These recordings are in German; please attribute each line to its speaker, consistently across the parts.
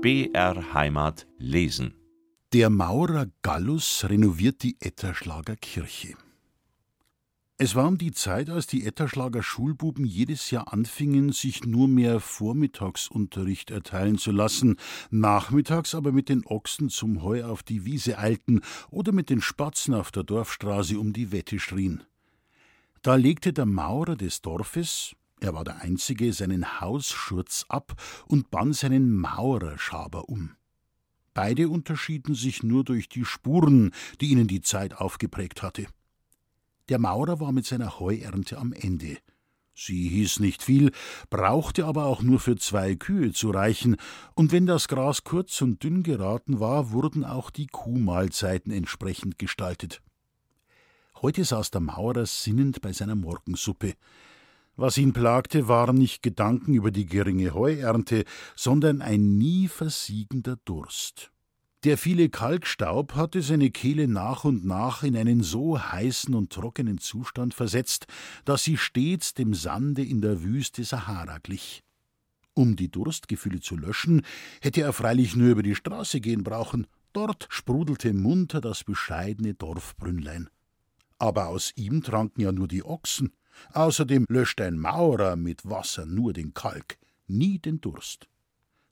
Speaker 1: BR Heimat lesen.
Speaker 2: Der Maurer Gallus renoviert die Etterschlager Kirche. Es war um die Zeit, als die Etterschlager Schulbuben jedes Jahr anfingen, sich nur mehr Vormittagsunterricht erteilen zu lassen, nachmittags aber mit den Ochsen zum Heu auf die Wiese eilten oder mit den Spatzen auf der Dorfstraße um die Wette schrien. Da legte der Maurer des Dorfes, er war der Einzige, seinen Hausschurz ab und band seinen Maurerschaber um. Beide unterschieden sich nur durch die Spuren, die ihnen die Zeit aufgeprägt hatte. Der Maurer war mit seiner Heuernte am Ende. Sie hieß nicht viel, brauchte aber auch nur für zwei Kühe zu reichen, und wenn das Gras kurz und dünn geraten war, wurden auch die Kuhmahlzeiten entsprechend gestaltet. Heute saß der Maurer sinnend bei seiner Morgensuppe. Was ihn plagte, waren nicht Gedanken über die geringe Heuernte, sondern ein nie versiegender Durst. Der viele Kalkstaub hatte seine Kehle nach und nach in einen so heißen und trockenen Zustand versetzt, dass sie stets dem Sande in der Wüste Sahara glich. Um die Durstgefühle zu löschen, hätte er freilich nur über die Straße gehen brauchen. Dort sprudelte munter das bescheidene Dorfbrünnlein. Aber aus ihm tranken ja nur die Ochsen. Außerdem löscht ein Maurer mit Wasser nur den Kalk, nie den Durst.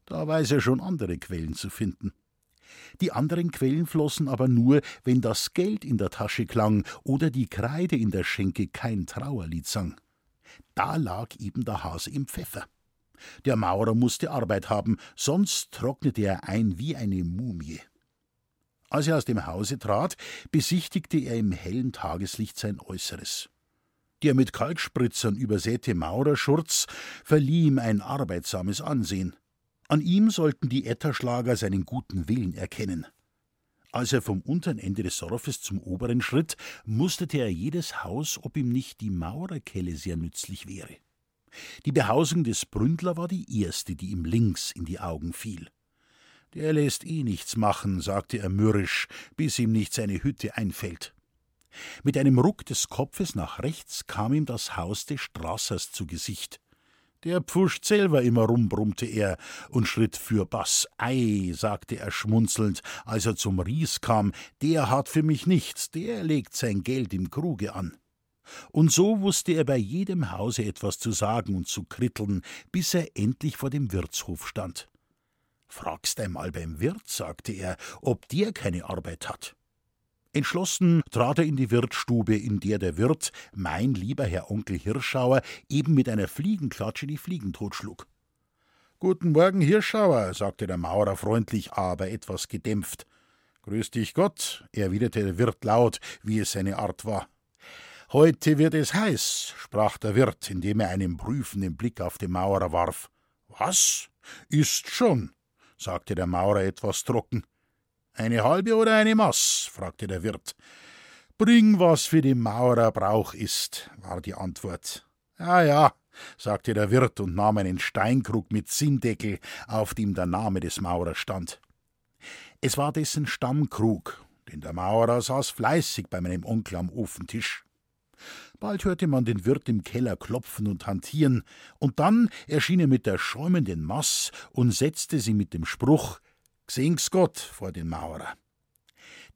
Speaker 2: Da weiß er schon andere Quellen zu finden. Die anderen Quellen flossen aber nur, wenn das Geld in der Tasche klang oder die Kreide in der Schenke kein Trauerlied sang. Da lag eben der Hase im Pfeffer. Der Maurer musste Arbeit haben, sonst trocknete er ein wie eine Mumie. Als er aus dem Hause trat, besichtigte er im hellen Tageslicht sein Äußeres. Der mit Kalkspritzern übersäte Maurerschurz verlieh ihm ein arbeitsames Ansehen. An ihm sollten die Etterschlager seinen guten Willen erkennen. Als er vom unteren Ende des Dorfes zum oberen schritt, musterte er jedes Haus, ob ihm nicht die Maurerkelle sehr nützlich wäre. Die Behausung des Bründler war die erste, die ihm links in die Augen fiel. Der lässt eh nichts machen, sagte er mürrisch, bis ihm nicht seine Hütte einfällt. Mit einem Ruck des Kopfes nach rechts kam ihm das Haus des Straßers zu Gesicht. Der pfuscht selber immer rum, brummte er und schritt für Bass. Ei, sagte er schmunzelnd, als er zum Ries kam, der hat für mich nichts, der legt sein Geld im Kruge an. Und so wusste er bei jedem Hause etwas zu sagen und zu kritteln, bis er endlich vor dem Wirtshof stand. Fragst einmal beim Wirt, sagte er, ob der keine Arbeit hat. Entschlossen trat er in die Wirtsstube, in der der Wirt, mein lieber Herr Onkel Hirschauer, eben mit einer Fliegenklatsche die Fliegen totschlug. Guten Morgen, Hirschauer, sagte der Maurer freundlich, aber etwas gedämpft. Grüß dich Gott, erwiderte der Wirt laut, wie es seine Art war. Heute wird es heiß, sprach der Wirt, indem er einen prüfenden Blick auf den Maurer warf. Was? Ist schon, sagte der Maurer etwas trocken. Eine halbe oder eine Maß? fragte der Wirt. Bring, was für den Maurer Brauch ist, war die Antwort. Ja, ja, sagte der Wirt und nahm einen Steinkrug mit Zinndeckel, auf dem der Name des Maurers stand. Es war dessen Stammkrug, denn der Maurer saß fleißig bei meinem Onkel am Ofentisch. Bald hörte man den Wirt im Keller klopfen und hantieren, und dann erschien er mit der schäumenden Maß und setzte sie mit dem Spruch Gsehng's Gott vor den Maurer.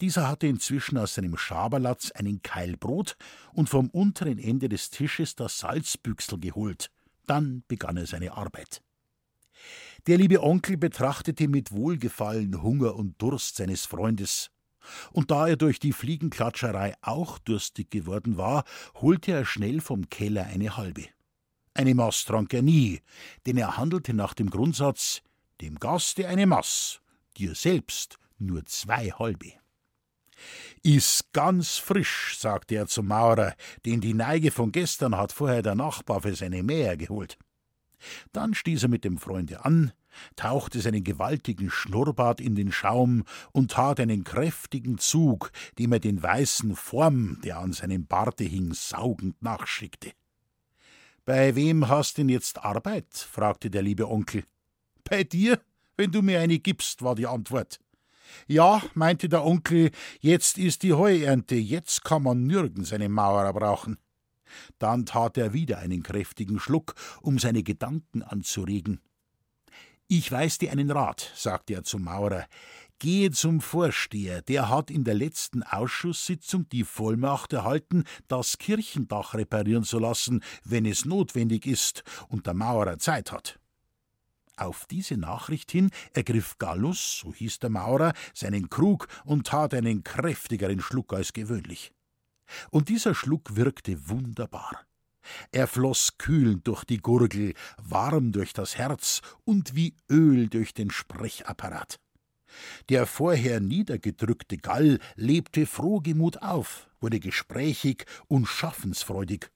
Speaker 2: Dieser hatte inzwischen aus seinem Schaberlatz einen Keil Brot und vom unteren Ende des Tisches das Salzbüchsel geholt. Dann begann er seine Arbeit. Der liebe Onkel betrachtete mit Wohlgefallen Hunger und Durst seines Freundes. Und da er durch die Fliegenklatscherei auch durstig geworden war, holte er schnell vom Keller eine halbe. Eine Maß trank er nie, denn er handelte nach dem Grundsatz: dem Gaste eine Maß dir selbst nur zwei halbe. Ist ganz frisch, sagte er zum Maurer, den die Neige von gestern hat vorher der Nachbar für seine Mäher geholt. Dann stieß er mit dem Freunde an, tauchte seinen gewaltigen Schnurrbart in den Schaum und tat einen kräftigen Zug, dem er den weißen Form, der an seinem Barte hing, saugend nachschickte. Bei wem hast denn jetzt Arbeit? fragte der liebe Onkel. Bei dir? Wenn du mir eine gibst, war die Antwort. Ja, meinte der Onkel, jetzt ist die Heuernte, jetzt kann man nirgends einen Maurer brauchen. Dann tat er wieder einen kräftigen Schluck, um seine Gedanken anzuregen. Ich weiß dir einen Rat, sagte er zum Maurer. Gehe zum Vorsteher, der hat in der letzten Ausschusssitzung die Vollmacht erhalten, das Kirchendach reparieren zu lassen, wenn es notwendig ist und der Maurer Zeit hat. Auf diese Nachricht hin ergriff Gallus, so hieß der Maurer, seinen Krug und tat einen kräftigeren Schluck als gewöhnlich. Und dieser Schluck wirkte wunderbar. Er floß kühlend durch die Gurgel, warm durch das Herz und wie Öl durch den Sprechapparat. Der vorher niedergedrückte Gall lebte frohgemut auf, wurde gesprächig und schaffensfreudig.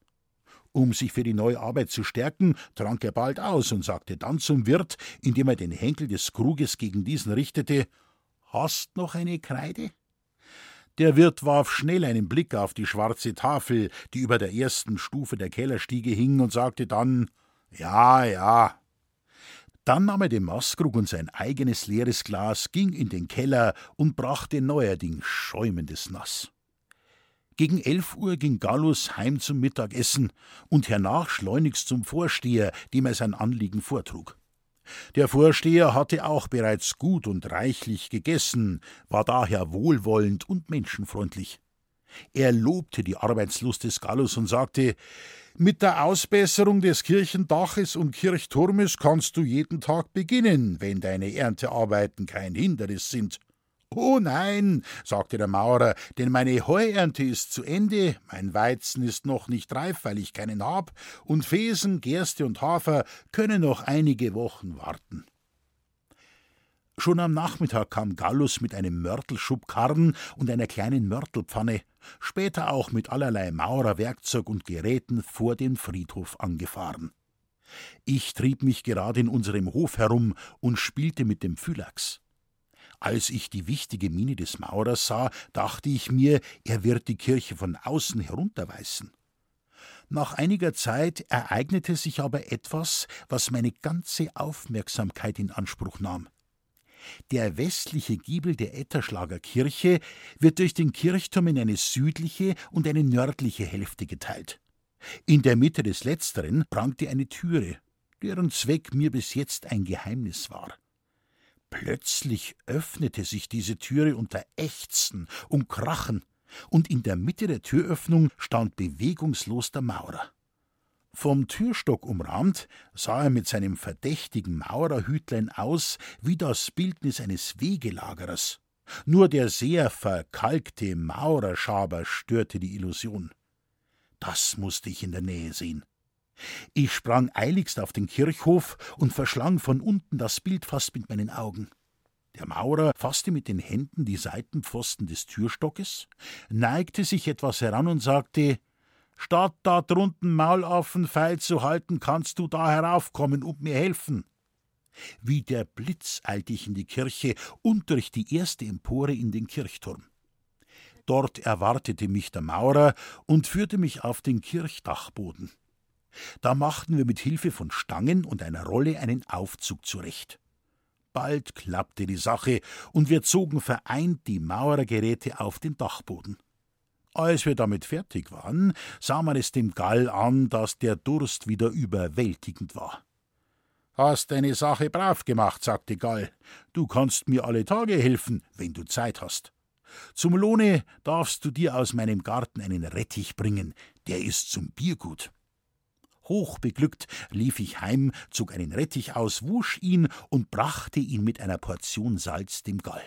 Speaker 2: Um sich für die neue Arbeit zu stärken, trank er bald aus und sagte dann zum Wirt, indem er den Henkel des Kruges gegen diesen richtete: Hast noch eine Kreide? Der Wirt warf schnell einen Blick auf die schwarze Tafel, die über der ersten Stufe der Kellerstiege hing, und sagte dann: Ja, ja. Dann nahm er den Maßkrug und sein eigenes leeres Glas, ging in den Keller und brachte neuerdings schäumendes Nass. Gegen elf Uhr ging Gallus heim zum Mittagessen und hernach schleunigst zum Vorsteher, dem er sein Anliegen vortrug. Der Vorsteher hatte auch bereits gut und reichlich gegessen, war daher wohlwollend und menschenfreundlich. Er lobte die Arbeitslust des Gallus und sagte Mit der Ausbesserung des Kirchendaches und Kirchturmes kannst du jeden Tag beginnen, wenn deine Erntearbeiten kein Hindernis sind. Oh nein, sagte der Maurer, denn meine Heuernte ist zu Ende, mein Weizen ist noch nicht reif, weil ich keinen hab, und Fesen, Gerste und Hafer können noch einige Wochen warten. Schon am Nachmittag kam Gallus mit einem Mörtelschubkarren und einer kleinen Mörtelpfanne, später auch mit allerlei Maurerwerkzeug und Geräten vor den Friedhof angefahren. Ich trieb mich gerade in unserem Hof herum und spielte mit dem Phylax. Als ich die wichtige Miene des Maurers sah, dachte ich mir, er wird die Kirche von außen herunterweisen. Nach einiger Zeit ereignete sich aber etwas, was meine ganze Aufmerksamkeit in Anspruch nahm. Der westliche Giebel der Etterschlager Kirche wird durch den Kirchturm in eine südliche und eine nördliche Hälfte geteilt. In der Mitte des letzteren prangte eine Türe, deren Zweck mir bis jetzt ein Geheimnis war. Plötzlich öffnete sich diese Türe unter Ächzen und Krachen, und in der Mitte der Türöffnung stand bewegungslos der Maurer. Vom Türstock umrahmt sah er mit seinem verdächtigen Maurerhütlein aus wie das Bildnis eines Wegelagerers. Nur der sehr verkalkte Maurerschaber störte die Illusion. Das musste ich in der Nähe sehen. Ich sprang eiligst auf den Kirchhof und verschlang von unten das Bild fast mit meinen Augen. Der Maurer fasste mit den Händen die Seitenpfosten des Türstockes, neigte sich etwas heran und sagte Statt da drunten Maulaffen feil zu halten, kannst du da heraufkommen und mir helfen. Wie der Blitz eilte ich in die Kirche und durch die erste Empore in den Kirchturm. Dort erwartete mich der Maurer und führte mich auf den Kirchdachboden. Da machten wir mit Hilfe von Stangen und einer Rolle einen Aufzug zurecht. Bald klappte die Sache, und wir zogen vereint die Maurergeräte auf den Dachboden. Als wir damit fertig waren, sah man es dem Gall an, dass der Durst wieder überwältigend war. Hast deine Sache brav gemacht, sagte Gall. Du kannst mir alle Tage helfen, wenn du Zeit hast. Zum Lohne darfst du dir aus meinem Garten einen Rettich bringen, der ist zum Biergut. Hochbeglückt lief ich heim, zog einen Rettich aus, wusch ihn und brachte ihn mit einer Portion Salz dem Gall.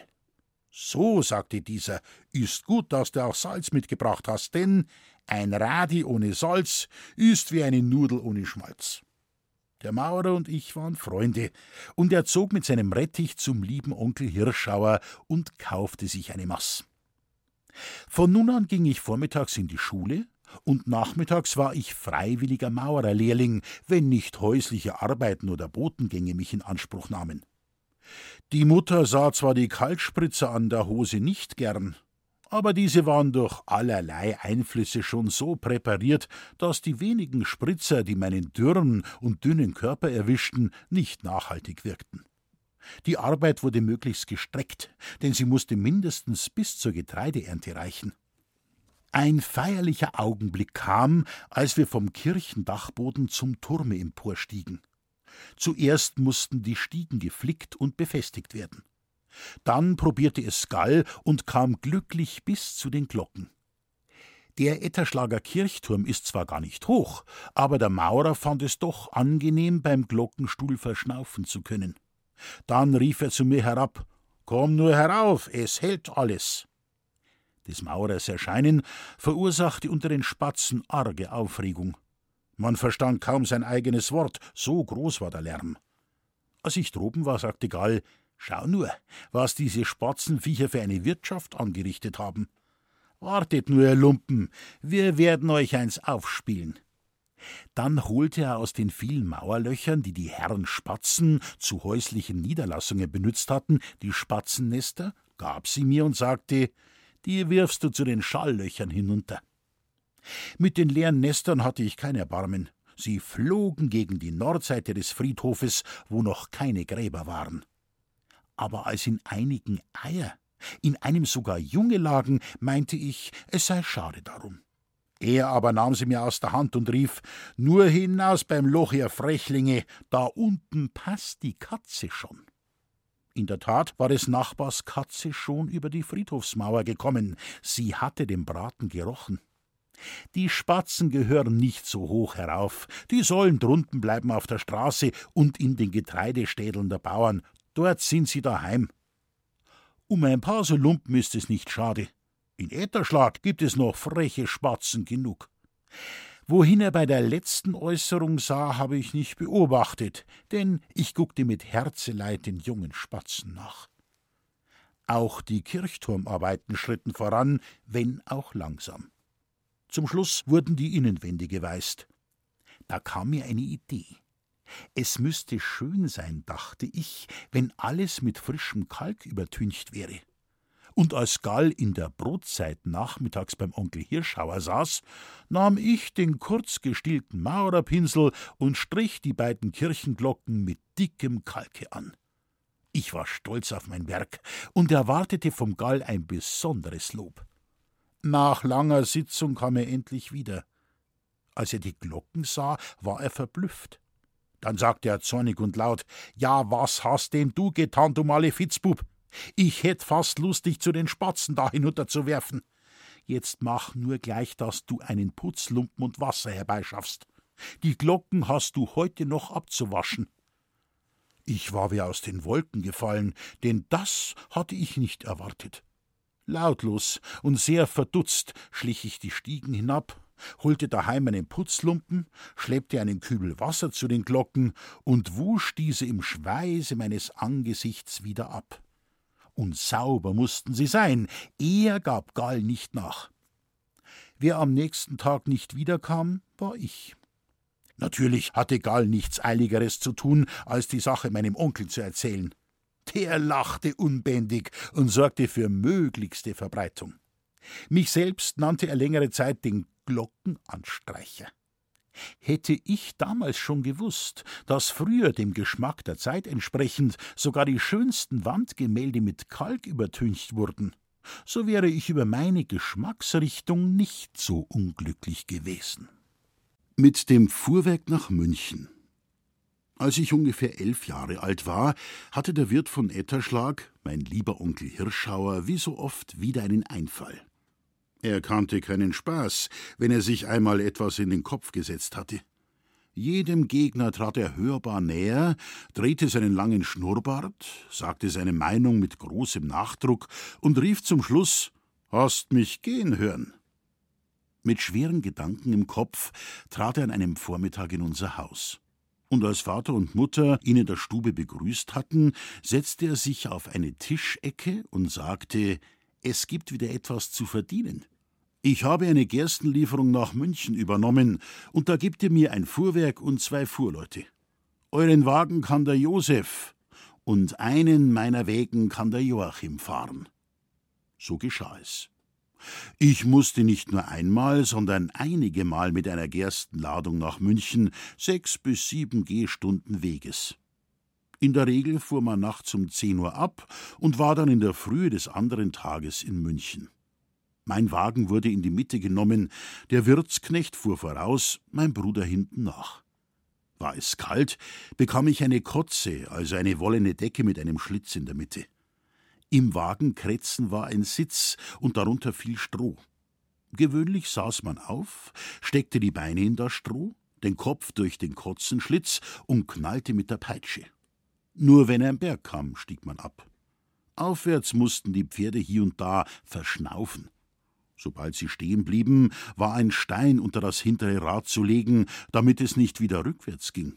Speaker 2: So, sagte dieser, ist gut, dass du auch Salz mitgebracht hast, denn ein Radi ohne Salz ist wie eine Nudel ohne Schmalz. Der Maurer und ich waren Freunde, und er zog mit seinem Rettich zum lieben Onkel Hirschauer und kaufte sich eine Maß. Von nun an ging ich vormittags in die Schule, und nachmittags war ich freiwilliger Maurerlehrling, wenn nicht häusliche Arbeiten oder Botengänge mich in Anspruch nahmen. Die Mutter sah zwar die Kaltspritzer an der Hose nicht gern, aber diese waren durch allerlei Einflüsse schon so präpariert, dass die wenigen Spritzer, die meinen dürren und dünnen Körper erwischten, nicht nachhaltig wirkten. Die Arbeit wurde möglichst gestreckt, denn sie musste mindestens bis zur Getreideernte reichen. Ein feierlicher Augenblick kam, als wir vom Kirchendachboden zum Turme emporstiegen. Zuerst mussten die Stiegen geflickt und befestigt werden. Dann probierte es Gall und kam glücklich bis zu den Glocken. Der Etterschlager Kirchturm ist zwar gar nicht hoch, aber der Maurer fand es doch angenehm, beim Glockenstuhl verschnaufen zu können. Dann rief er zu mir herab: Komm nur herauf, es hält alles. Des Maurers Erscheinen verursachte unter den Spatzen arge Aufregung. Man verstand kaum sein eigenes Wort, so groß war der Lärm. Als ich droben war, sagte Gall: Schau nur, was diese Spatzenviecher für eine Wirtschaft angerichtet haben. Wartet nur, ihr Lumpen, wir werden euch eins aufspielen. Dann holte er aus den vielen Mauerlöchern, die die Herren Spatzen zu häuslichen Niederlassungen benützt hatten, die Spatzennester, gab sie mir und sagte, die wirfst du zu den Schalllöchern hinunter. Mit den leeren Nestern hatte ich kein Erbarmen. Sie flogen gegen die Nordseite des Friedhofes, wo noch keine Gräber waren. Aber als in einigen Eier in einem sogar Junge lagen, meinte ich, es sei schade darum. Er aber nahm sie mir aus der Hand und rief: Nur hinaus beim Loch, ihr Frechlinge, da unten passt die Katze schon. In der Tat war des Nachbars Katze schon über die Friedhofsmauer gekommen, sie hatte den Braten gerochen. Die Spatzen gehören nicht so hoch herauf, die sollen drunten bleiben auf der Straße und in den Getreidestädeln der Bauern, dort sind sie daheim. Um ein paar so Lumpen ist es nicht schade. In Ätherschlag gibt es noch freche Spatzen genug. Wohin er bei der letzten Äußerung sah, habe ich nicht beobachtet, denn ich guckte mit Herzeleid den jungen Spatzen nach. Auch die Kirchturmarbeiten schritten voran, wenn auch langsam. Zum Schluss wurden die Innenwände geweißt. Da kam mir eine Idee. Es müsste schön sein, dachte ich, wenn alles mit frischem Kalk übertüncht wäre. Und als Gall in der Brotzeit nachmittags beim Onkel Hirschauer saß, nahm ich den kurz gestielten Maurerpinsel und strich die beiden Kirchenglocken mit dickem Kalke an. Ich war stolz auf mein Werk und erwartete vom Gall ein besonderes Lob. Nach langer Sitzung kam er endlich wieder. Als er die Glocken sah, war er verblüfft. Dann sagte er zornig und laut: Ja, was hast denn du getan, du Malefitzbub? Ich hätt fast Lust, dich zu den Spatzen da hinunterzuwerfen. Jetzt mach nur gleich, dass du einen Putzlumpen und Wasser herbeischaffst. Die Glocken hast du heute noch abzuwaschen. Ich war wie aus den Wolken gefallen, denn das hatte ich nicht erwartet. Lautlos und sehr verdutzt schlich ich die Stiegen hinab, holte daheim einen Putzlumpen, schleppte einen Kübel Wasser zu den Glocken und wusch diese im Schweiße meines Angesichts wieder ab. Und sauber mussten sie sein, er gab Gall nicht nach. Wer am nächsten Tag nicht wiederkam, war ich. Natürlich hatte Gall nichts Eiligeres zu tun, als die Sache meinem Onkel zu erzählen. Der lachte unbändig und sorgte für möglichste Verbreitung. Mich selbst nannte er längere Zeit den Glockenanstreicher. Hätte ich damals schon gewusst, dass früher dem Geschmack der Zeit entsprechend sogar die schönsten Wandgemälde mit Kalk übertüncht wurden, so wäre ich über meine Geschmacksrichtung nicht so unglücklich gewesen. Mit dem Fuhrwerk nach München. Als ich ungefähr elf Jahre alt war, hatte der Wirt von Etterschlag, mein lieber Onkel Hirschauer, wie so oft wieder einen Einfall. Er kannte keinen Spaß, wenn er sich einmal etwas in den Kopf gesetzt hatte. Jedem Gegner trat er hörbar näher, drehte seinen langen Schnurrbart, sagte seine Meinung mit großem Nachdruck und rief zum Schluss Hast mich gehen hören. Mit schweren Gedanken im Kopf trat er an einem Vormittag in unser Haus. Und als Vater und Mutter ihn in der Stube begrüßt hatten, setzte er sich auf eine Tischecke und sagte es gibt wieder etwas zu verdienen. Ich habe eine Gerstenlieferung nach München übernommen, und da gibt ihr mir ein Fuhrwerk und zwei Fuhrleute. Euren Wagen kann der Josef, und einen meiner Wägen kann der Joachim fahren. So geschah es. Ich musste nicht nur einmal, sondern einige Mal mit einer Gerstenladung nach München, sechs bis sieben Gehstunden Weges. In der Regel fuhr man nachts um zehn Uhr ab und war dann in der Frühe des anderen Tages in München. Mein Wagen wurde in die Mitte genommen, der Wirtsknecht fuhr voraus, mein Bruder hinten nach. War es kalt, bekam ich eine Kotze, also eine wollene Decke mit einem Schlitz in der Mitte. Im Wagenkretzen war ein Sitz und darunter viel Stroh. Gewöhnlich saß man auf, steckte die Beine in das Stroh, den Kopf durch den Kotzenschlitz und knallte mit der Peitsche. Nur wenn ein Berg kam, stieg man ab. Aufwärts mussten die Pferde hier und da verschnaufen. Sobald sie stehen blieben, war ein Stein unter das hintere Rad zu legen, damit es nicht wieder rückwärts ging.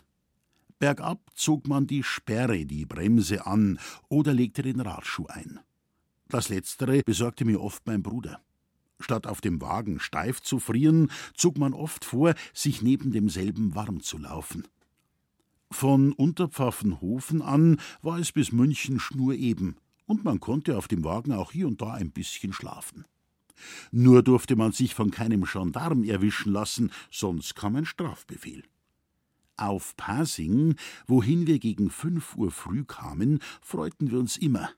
Speaker 2: Bergab zog man die Sperre, die Bremse an oder legte den Radschuh ein. Das letztere besorgte mir oft mein Bruder. Statt auf dem Wagen steif zu frieren, zog man oft vor, sich neben demselben warm zu laufen. Von Unterpfaffenhofen an war es bis München schnureben, und man konnte auf dem Wagen auch hier und da ein bisschen schlafen. Nur durfte man sich von keinem Gendarm erwischen lassen, sonst kam ein Strafbefehl. Auf Pasing, wohin wir gegen fünf Uhr früh kamen, freuten wir uns immer.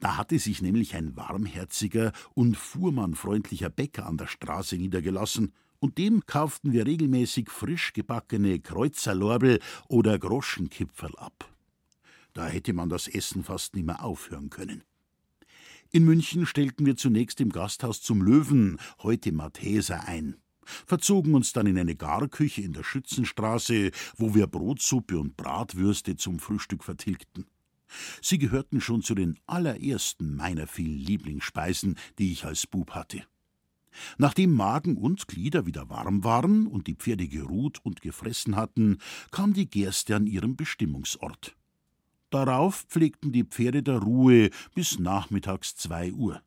Speaker 2: Da hatte sich nämlich ein warmherziger und fuhrmannfreundlicher Bäcker an der Straße niedergelassen, und dem kauften wir regelmäßig frisch gebackene Kreuzerlorbel oder Groschenkipferl ab. Da hätte man das Essen fast nimmer aufhören können. In München stellten wir zunächst im Gasthaus zum Löwen, heute Matheser, ein, verzogen uns dann in eine Garküche in der Schützenstraße, wo wir Brotsuppe und Bratwürste zum Frühstück vertilgten. Sie gehörten schon zu den allerersten meiner vielen Lieblingsspeisen, die ich als Bub hatte. Nachdem Magen und Glieder wieder warm waren und die Pferde geruht und gefressen hatten, kam die Gerste an ihrem Bestimmungsort. Darauf pflegten die Pferde der Ruhe bis nachmittags zwei Uhr.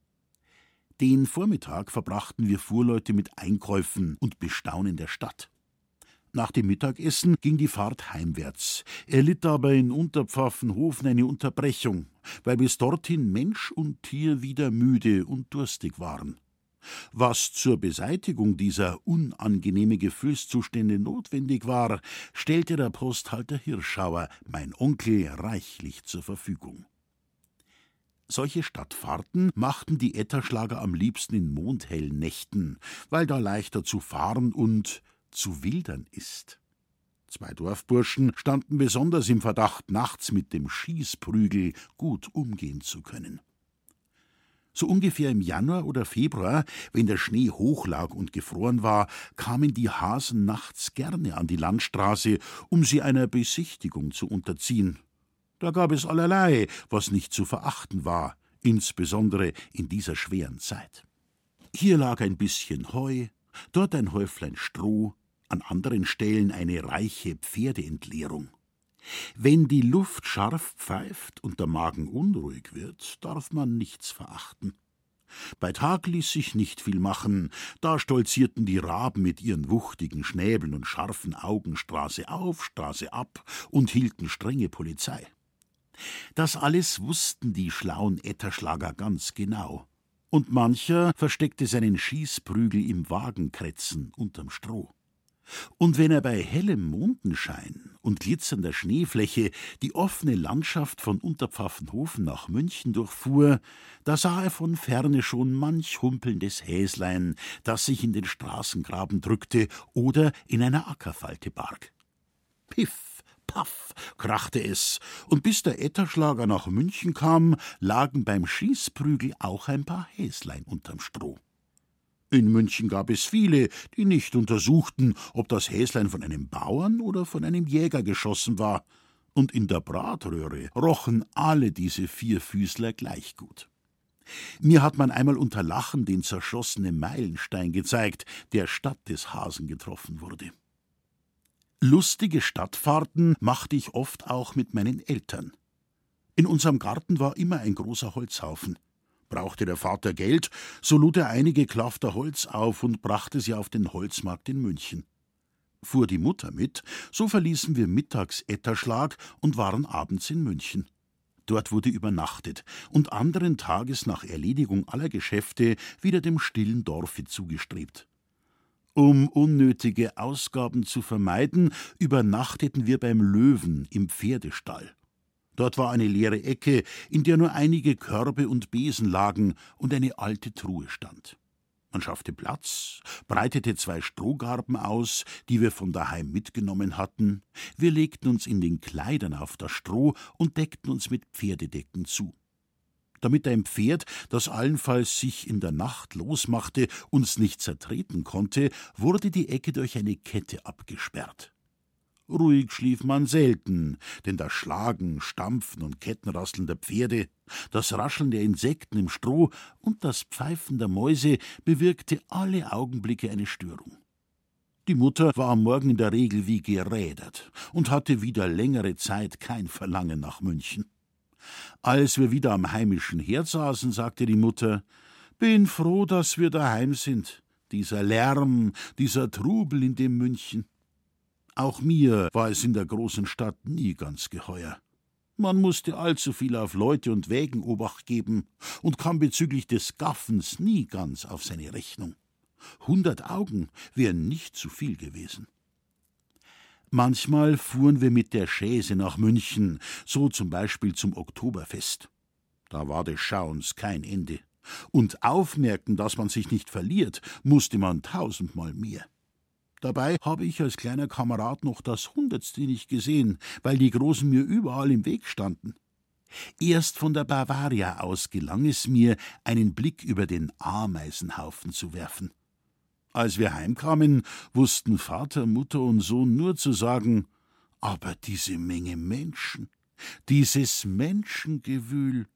Speaker 2: Den Vormittag verbrachten wir Fuhrleute mit Einkäufen und Bestaunen der Stadt. Nach dem Mittagessen ging die Fahrt heimwärts, erlitt aber in Unterpfaffenhofen eine Unterbrechung, weil bis dorthin Mensch und Tier wieder müde und durstig waren. Was zur Beseitigung dieser unangenehmen Gefühlszustände notwendig war, stellte der Posthalter Hirschauer, mein Onkel, reichlich zur Verfügung. Solche Stadtfahrten machten die Etterschlager am liebsten in mondhellen Nächten, weil da leichter zu fahren und zu wildern ist. Zwei Dorfburschen standen besonders im Verdacht, nachts mit dem Schießprügel gut umgehen zu können. So ungefähr im Januar oder Februar, wenn der Schnee hoch lag und gefroren war, kamen die Hasen nachts gerne an die Landstraße, um sie einer Besichtigung zu unterziehen. Da gab es allerlei, was nicht zu verachten war, insbesondere in dieser schweren Zeit. Hier lag ein bisschen Heu, dort ein Häuflein Stroh, an anderen Stellen eine reiche Pferdeentleerung. Wenn die Luft scharf pfeift und der Magen unruhig wird, darf man nichts verachten. Bei Tag ließ sich nicht viel machen, da stolzierten die Raben mit ihren wuchtigen Schnäbeln und scharfen Augen Straße auf, Straße ab und hielten strenge Polizei. Das alles wussten die schlauen Etterschlager ganz genau, und mancher versteckte seinen Schießprügel im Wagenkretzen unterm Stroh. Und wenn er bei hellem Mondenschein und glitzernder Schneefläche die offene Landschaft von Unterpfaffenhofen nach München durchfuhr, da sah er von ferne schon manch humpelndes Häslein, das sich in den Straßengraben drückte oder in einer Ackerfalte barg. Piff, paff, krachte es, und bis der Etterschlager nach München kam, lagen beim Schießprügel auch ein paar Häslein unterm Stroh. In München gab es viele, die nicht untersuchten, ob das Häslein von einem Bauern oder von einem Jäger geschossen war, und in der Bratröhre rochen alle diese Vierfüßler gleich gut. Mir hat man einmal unter Lachen den zerschossenen Meilenstein gezeigt, der statt des Hasen getroffen wurde. Lustige Stadtfahrten machte ich oft auch mit meinen Eltern. In unserem Garten war immer ein großer Holzhaufen. Brauchte der Vater Geld, so lud er einige Klafter Holz auf und brachte sie auf den Holzmarkt in München. Fuhr die Mutter mit, so verließen wir mittags Etterschlag und waren abends in München. Dort wurde übernachtet und anderen Tages nach Erledigung aller Geschäfte wieder dem stillen Dorfe zugestrebt. Um unnötige Ausgaben zu vermeiden, übernachteten wir beim Löwen im Pferdestall. Dort war eine leere Ecke, in der nur einige Körbe und Besen lagen und eine alte Truhe stand. Man schaffte Platz, breitete zwei Strohgarben aus, die wir von daheim mitgenommen hatten. Wir legten uns in den Kleidern auf das Stroh und deckten uns mit Pferdedecken zu. Damit ein Pferd, das allenfalls sich in der Nacht losmachte, uns nicht zertreten konnte, wurde die Ecke durch eine Kette abgesperrt. Ruhig schlief man selten, denn das Schlagen, Stampfen und Kettenrasseln der Pferde, das Rascheln der Insekten im Stroh und das Pfeifen der Mäuse bewirkte alle Augenblicke eine Störung. Die Mutter war am Morgen in der Regel wie gerädert und hatte wieder längere Zeit kein Verlangen nach München. Als wir wieder am heimischen Herd saßen, sagte die Mutter Bin froh, dass wir daheim sind. Dieser Lärm, dieser Trubel in dem München. Auch mir war es in der großen Stadt nie ganz geheuer. Man musste allzu viel auf Leute und Wägen Obacht geben und kam bezüglich des Gaffens nie ganz auf seine Rechnung. Hundert Augen wären nicht zu viel gewesen. Manchmal fuhren wir mit der Chaise nach München, so zum Beispiel zum Oktoberfest. Da war des Schauens kein Ende. Und aufmerken, dass man sich nicht verliert, musste man tausendmal mehr. Dabei habe ich als kleiner Kamerad noch das Hundertste nicht gesehen, weil die Großen mir überall im Weg standen. Erst von der Bavaria aus gelang es mir, einen Blick über den Ameisenhaufen zu werfen. Als wir heimkamen, wussten Vater, Mutter und Sohn nur zu sagen Aber diese Menge Menschen, dieses Menschengewühl,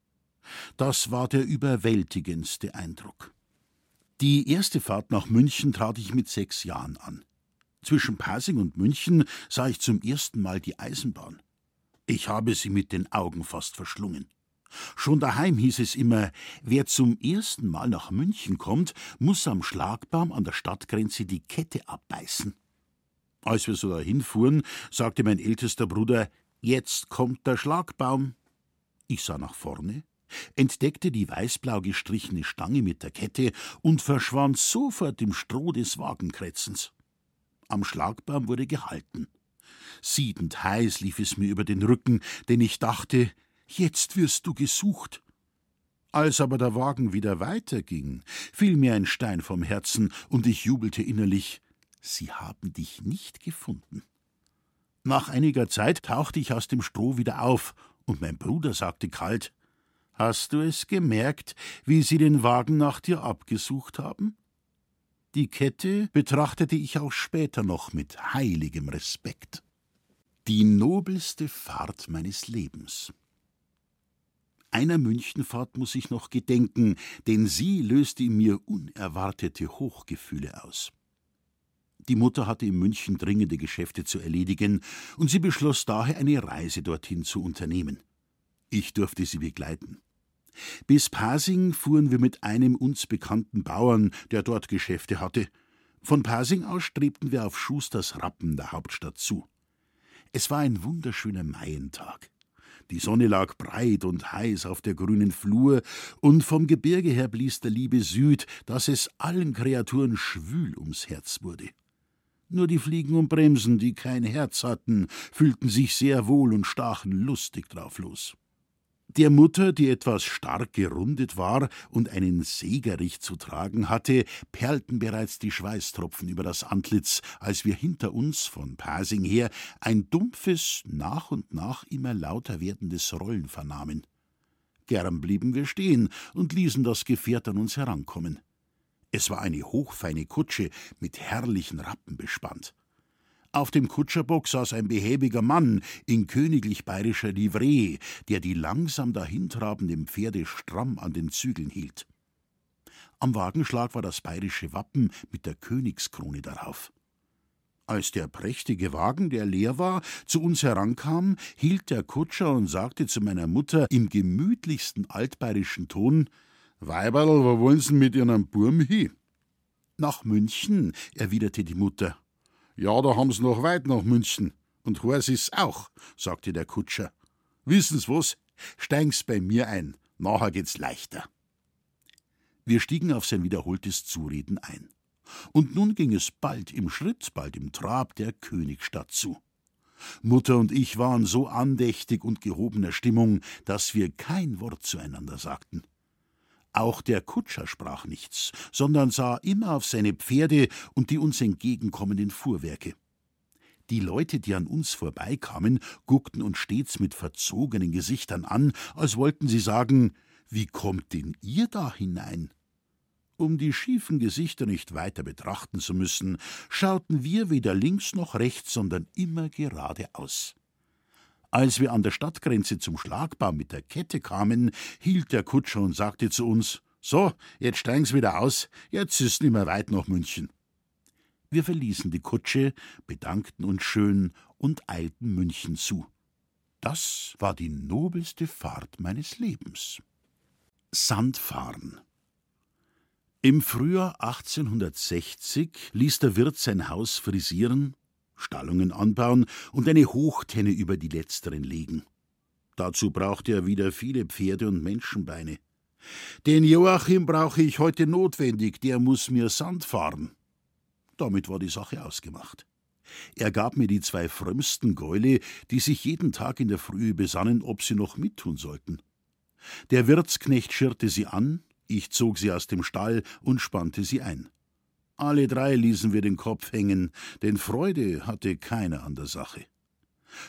Speaker 2: das war der überwältigendste Eindruck. Die erste Fahrt nach München trat ich mit sechs Jahren an. Zwischen Pasing und München sah ich zum ersten Mal die Eisenbahn. Ich habe sie mit den Augen fast verschlungen. Schon daheim hieß es immer, wer zum ersten Mal nach München kommt, muss am Schlagbaum an der Stadtgrenze die Kette abbeißen. Als wir so dahin fuhren, sagte mein ältester Bruder, jetzt kommt der Schlagbaum. Ich sah nach vorne, entdeckte die weißblau gestrichene Stange mit der Kette und verschwand sofort im Stroh des Wagenkretzens. Am Schlagbaum wurde gehalten. Siedend heiß lief es mir über den Rücken, denn ich dachte, jetzt wirst du gesucht. Als aber der Wagen wieder weiterging, fiel mir ein Stein vom Herzen, und ich jubelte innerlich, sie haben dich nicht gefunden. Nach einiger Zeit tauchte ich aus dem Stroh wieder auf, und mein Bruder sagte kalt Hast du es gemerkt, wie sie den Wagen nach dir abgesucht haben? Die Kette betrachtete ich auch später noch mit heiligem Respekt. Die nobelste Fahrt meines Lebens. Einer Münchenfahrt muss ich noch gedenken, denn sie löste in mir unerwartete Hochgefühle aus. Die Mutter hatte in München dringende Geschäfte zu erledigen, und sie beschloss daher, eine Reise dorthin zu unternehmen. Ich durfte sie begleiten. Bis Pasing fuhren wir mit einem uns bekannten Bauern, der dort Geschäfte hatte. Von Pasing aus strebten wir auf Schusters Rappen, der Hauptstadt, zu. Es war ein wunderschöner Maientag. Die Sonne lag breit und heiß auf der grünen Flur, und vom Gebirge her blies der liebe Süd, dass es allen Kreaturen schwül ums Herz wurde. Nur die Fliegen und Bremsen, die kein Herz hatten, fühlten sich sehr wohl und stachen lustig drauf los. Der Mutter, die etwas stark gerundet war und einen Segerich zu tragen hatte, perlten bereits die Schweißtropfen über das Antlitz, als wir hinter uns von Pasing her ein dumpfes, nach und nach immer lauter werdendes Rollen vernahmen. Gern blieben wir stehen und ließen das Gefährt an uns herankommen. Es war eine hochfeine Kutsche mit herrlichen Rappen bespannt. Auf dem Kutscherbock saß ein behäbiger Mann in königlich bayerischer Livree, der die langsam dahintrabenden Pferde stramm an den Zügeln hielt. Am Wagenschlag war das bayerische Wappen mit der Königskrone darauf. Als der prächtige Wagen, der leer war, zu uns herankam, hielt der Kutscher und sagte zu meiner Mutter im gemütlichsten altbayerischen Ton: Weiberl, wo wollen Sie mit Ihrem Burm hin? Nach München, erwiderte die Mutter. Ja, da haben sie noch weit nach München. Und Hors ist's auch, sagte der Kutscher. Wissen's was? Steigen's bei mir ein. Nachher geht's leichter. Wir stiegen auf sein wiederholtes Zureden ein. Und nun ging es bald im Schritt, bald im Trab der Königstadt zu. Mutter und ich waren so andächtig und gehobener Stimmung, dass wir kein Wort zueinander sagten. Auch der Kutscher sprach nichts, sondern sah immer auf seine Pferde und die uns entgegenkommenden Fuhrwerke. Die Leute, die an uns vorbeikamen, guckten uns stets mit verzogenen Gesichtern an, als wollten sie sagen, wie kommt denn ihr da hinein? Um die schiefen Gesichter nicht weiter betrachten zu müssen, schauten wir weder links noch rechts, sondern immer geradeaus. Als wir an der Stadtgrenze zum Schlagbaum mit der Kette kamen, hielt der Kutscher und sagte zu uns: So, jetzt steigen's wieder aus, jetzt ist nimmer weit nach München. Wir verließen die Kutsche, bedankten uns schön und eilten München zu. Das war die nobelste Fahrt meines Lebens. Sandfahren. Im Frühjahr 1860 ließ der Wirt sein Haus frisieren, Stallungen anbauen und eine Hochtenne über die letzteren legen. Dazu brauchte er wieder viele Pferde und Menschenbeine. Den Joachim brauche ich heute notwendig, der muss mir Sand fahren. Damit war die Sache ausgemacht. Er gab mir die zwei frömmsten Gäule, die sich jeden Tag in der Frühe besannen, ob sie noch mittun sollten. Der Wirtsknecht schirrte sie an, ich zog sie aus dem Stall und spannte sie ein. Alle drei ließen wir den Kopf hängen, denn Freude hatte keiner an der Sache.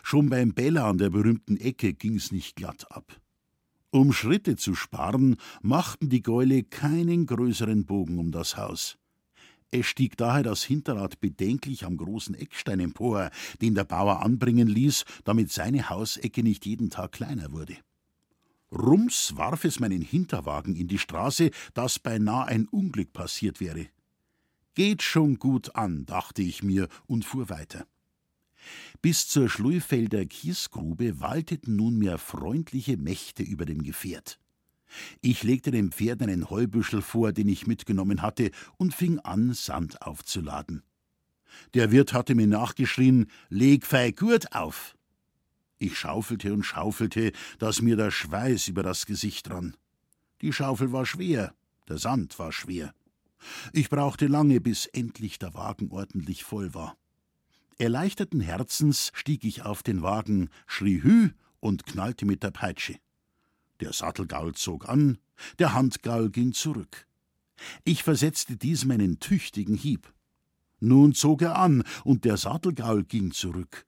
Speaker 2: Schon beim Bella an der berühmten Ecke ging's nicht glatt ab. Um Schritte zu sparen, machten die Gäule keinen größeren Bogen um das Haus. Es stieg daher das Hinterrad bedenklich am großen Eckstein empor, den der Bauer anbringen ließ, damit seine Hausecke nicht jeden Tag kleiner wurde. Rums warf es meinen Hinterwagen in die Straße, dass beinahe ein Unglück passiert wäre. Geht schon gut an, dachte ich mir und fuhr weiter. Bis zur Schluifelder Kiesgrube walteten nunmehr freundliche Mächte über dem Gefährt. Ich legte dem Pferd einen Heubüschel vor, den ich mitgenommen hatte, und fing an, Sand aufzuladen. Der Wirt hatte mir nachgeschrien: Leg fei Gurt auf! Ich schaufelte und schaufelte, dass mir der Schweiß über das Gesicht rann. Die Schaufel war schwer, der Sand war schwer. Ich brauchte lange, bis endlich der Wagen ordentlich voll war. Erleichterten Herzens stieg ich auf den Wagen, schrie Hü und knallte mit der Peitsche. Der Sattelgaul zog an, der Handgaul ging zurück. Ich versetzte diesem einen tüchtigen Hieb. Nun zog er an, und der Sattelgaul ging zurück.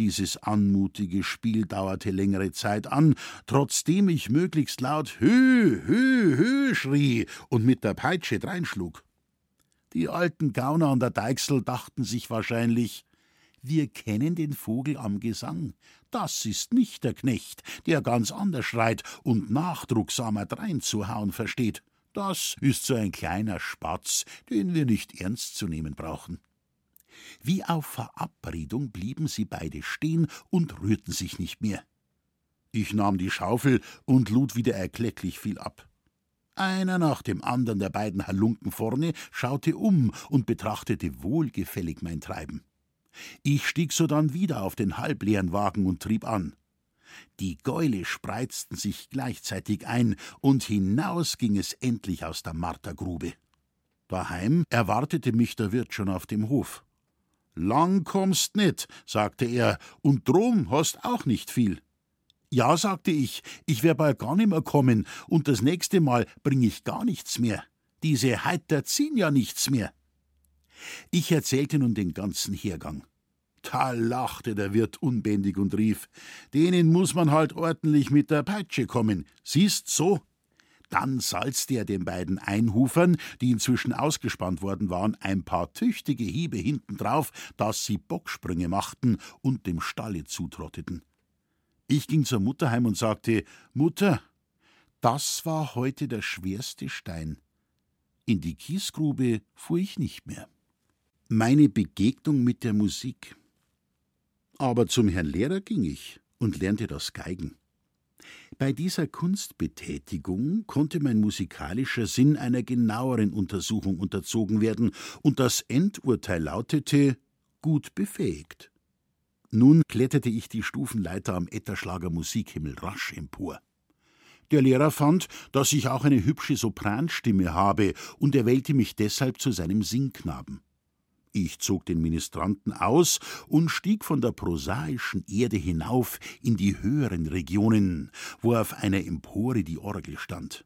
Speaker 2: Dieses anmutige Spiel dauerte längere Zeit an, trotzdem ich möglichst laut Hü, Hü, Hü schrie und mit der Peitsche dreinschlug. Die alten Gauner an der Deichsel dachten sich wahrscheinlich, wir kennen den Vogel am Gesang. Das ist nicht der Knecht, der ganz anders schreit und nachdrucksamer dreinzuhauen versteht. Das ist so ein kleiner Spatz, den wir nicht ernst zu nehmen brauchen. Wie auf Verabredung blieben sie beide stehen und rührten sich nicht mehr. Ich nahm die Schaufel und lud wieder erklecklich viel ab. Einer nach dem anderen der beiden Halunken vorne schaute um und betrachtete wohlgefällig mein Treiben. Ich stieg sodann wieder auf den halbleeren Wagen und trieb an. Die Gäule spreizten sich gleichzeitig ein, und hinaus ging es endlich aus der Martergrube. Daheim erwartete mich der Wirt schon auf dem Hof. Lang kommst nit, sagte er, und drum hast auch nicht viel. Ja, sagte ich, ich wär bald gar nimmer kommen, und das nächste Mal bring ich gar nichts mehr. Diese Heiter ziehen ja nichts mehr. Ich erzählte nun den ganzen Hergang. Da lachte der Wirt unbändig und rief: Denen muss man halt ordentlich mit der Peitsche kommen. Siehst so? Dann salzte er den beiden Einhufern, die inzwischen ausgespannt worden waren, ein paar tüchtige Hiebe hintendrauf, dass sie Bocksprünge machten und dem Stalle zutrotteten. Ich ging zur Mutter heim und sagte: Mutter, das war heute der schwerste Stein. In die Kiesgrube fuhr ich nicht mehr. Meine Begegnung mit der Musik. Aber zum Herrn Lehrer ging ich und lernte das Geigen. Bei dieser Kunstbetätigung konnte mein musikalischer Sinn einer genaueren Untersuchung unterzogen werden, und das Endurteil lautete gut befähigt. Nun kletterte ich die Stufenleiter am Etterschlager Musikhimmel rasch empor. Der Lehrer fand, dass ich auch eine hübsche Sopranstimme habe, und er wählte mich deshalb zu seinem Singknaben. Ich zog den Ministranten aus und stieg von der prosaischen Erde hinauf in die höheren Regionen, wo auf einer Empore die Orgel stand.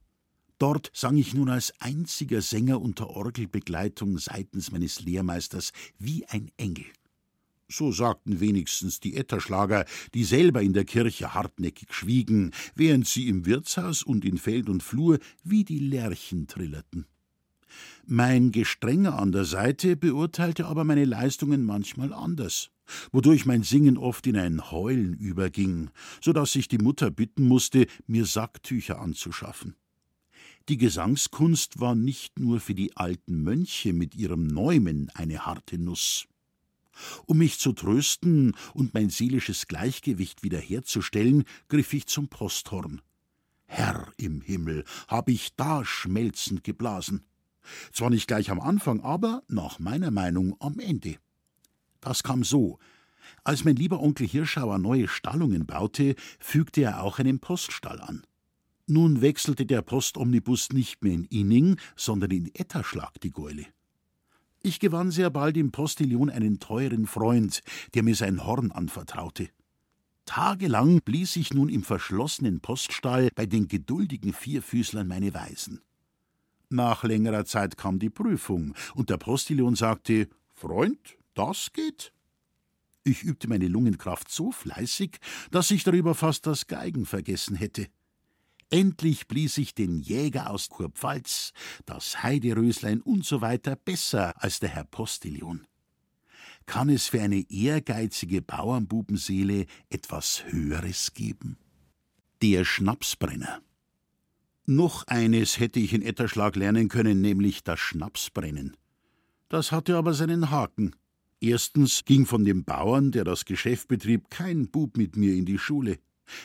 Speaker 2: Dort sang ich nun als einziger Sänger unter Orgelbegleitung seitens meines Lehrmeisters wie ein Engel. So sagten wenigstens die Etterschlager, die selber in der Kirche hartnäckig schwiegen, während sie im Wirtshaus und in Feld und Flur wie die Lerchen trillerten. Mein Gestrenger an der Seite beurteilte aber meine Leistungen manchmal anders, wodurch mein Singen oft in ein Heulen überging, so dass sich die Mutter bitten musste, mir Sacktücher anzuschaffen. Die Gesangskunst war nicht nur für die alten Mönche mit ihrem Neumen eine harte Nuss. Um mich zu trösten und mein seelisches Gleichgewicht wiederherzustellen, griff ich zum Posthorn. Herr im Himmel, hab ich da schmelzend geblasen. Zwar nicht gleich am Anfang, aber nach meiner Meinung am Ende. Das kam so. Als mein lieber Onkel Hirschauer neue Stallungen baute, fügte er auch einen Poststall an. Nun wechselte der Postomnibus nicht mehr in Inning, sondern in Etterschlag die Gäule. Ich gewann sehr bald im Postillion einen teuren Freund, der mir sein Horn anvertraute. Tagelang blies ich nun im verschlossenen Poststall bei den geduldigen Vierfüßlern meine Weisen. Nach längerer Zeit kam die Prüfung, und der Postillion sagte Freund, das geht. Ich übte meine Lungenkraft so fleißig, dass ich darüber fast das Geigen vergessen hätte. Endlich blies ich den Jäger aus Kurpfalz, das Heideröslein und so weiter besser als der Herr Postillion. Kann es für eine ehrgeizige Bauernbubenseele etwas Höheres geben? Der Schnapsbrenner. Noch eines hätte ich in Etterschlag lernen können, nämlich das Schnapsbrennen. Das hatte aber seinen Haken. Erstens ging von dem Bauern, der das Geschäft betrieb, kein Bub mit mir in die Schule.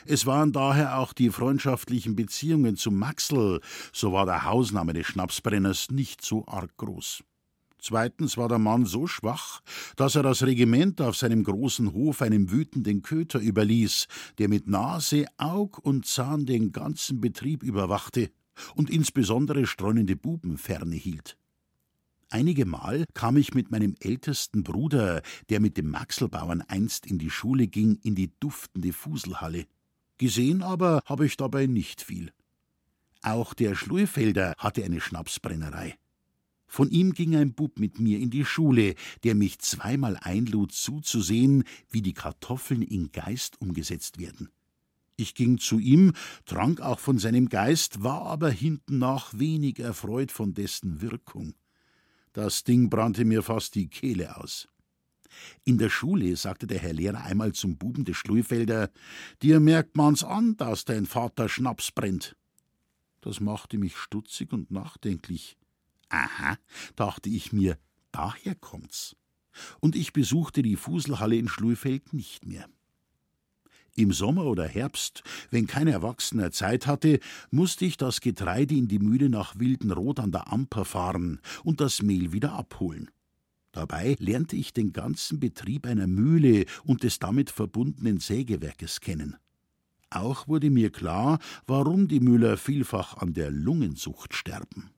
Speaker 2: Es waren daher auch die freundschaftlichen Beziehungen zu Maxl, so war der Hausname des Schnapsbrenners nicht so arg groß. Zweitens war der Mann so schwach, dass er das Regiment auf seinem großen Hof einem wütenden Köter überließ, der mit Nase, Aug und Zahn den ganzen Betrieb überwachte und insbesondere streunende Buben ferne hielt. Einige Mal kam ich mit meinem ältesten Bruder, der mit dem Maxelbauern einst in die Schule ging, in die duftende Fuselhalle. Gesehen aber habe ich dabei nicht viel. Auch der Schluefelder hatte eine Schnapsbrennerei. Von ihm ging ein Bub mit mir in die Schule, der mich zweimal einlud zuzusehen, wie die Kartoffeln in Geist umgesetzt werden. Ich ging zu ihm, trank auch von seinem Geist, war aber hintennach wenig erfreut von dessen Wirkung. Das Ding brannte mir fast die Kehle aus. In der Schule sagte der Herr Lehrer einmal zum Buben des Schluefelder: Dir merkt man's an, dass dein Vater Schnaps brennt. Das machte mich stutzig und nachdenklich. Aha, dachte ich mir, daher kommt's. Und ich besuchte die Fuselhalle in Schluefeld nicht mehr. Im Sommer oder Herbst, wenn kein Erwachsener Zeit hatte, musste ich das Getreide in die Mühle nach Wildenrot an der Amper fahren und das Mehl wieder abholen. Dabei lernte ich den ganzen Betrieb einer Mühle und des damit verbundenen Sägewerkes kennen. Auch wurde mir klar, warum die Müller vielfach an der Lungensucht sterben.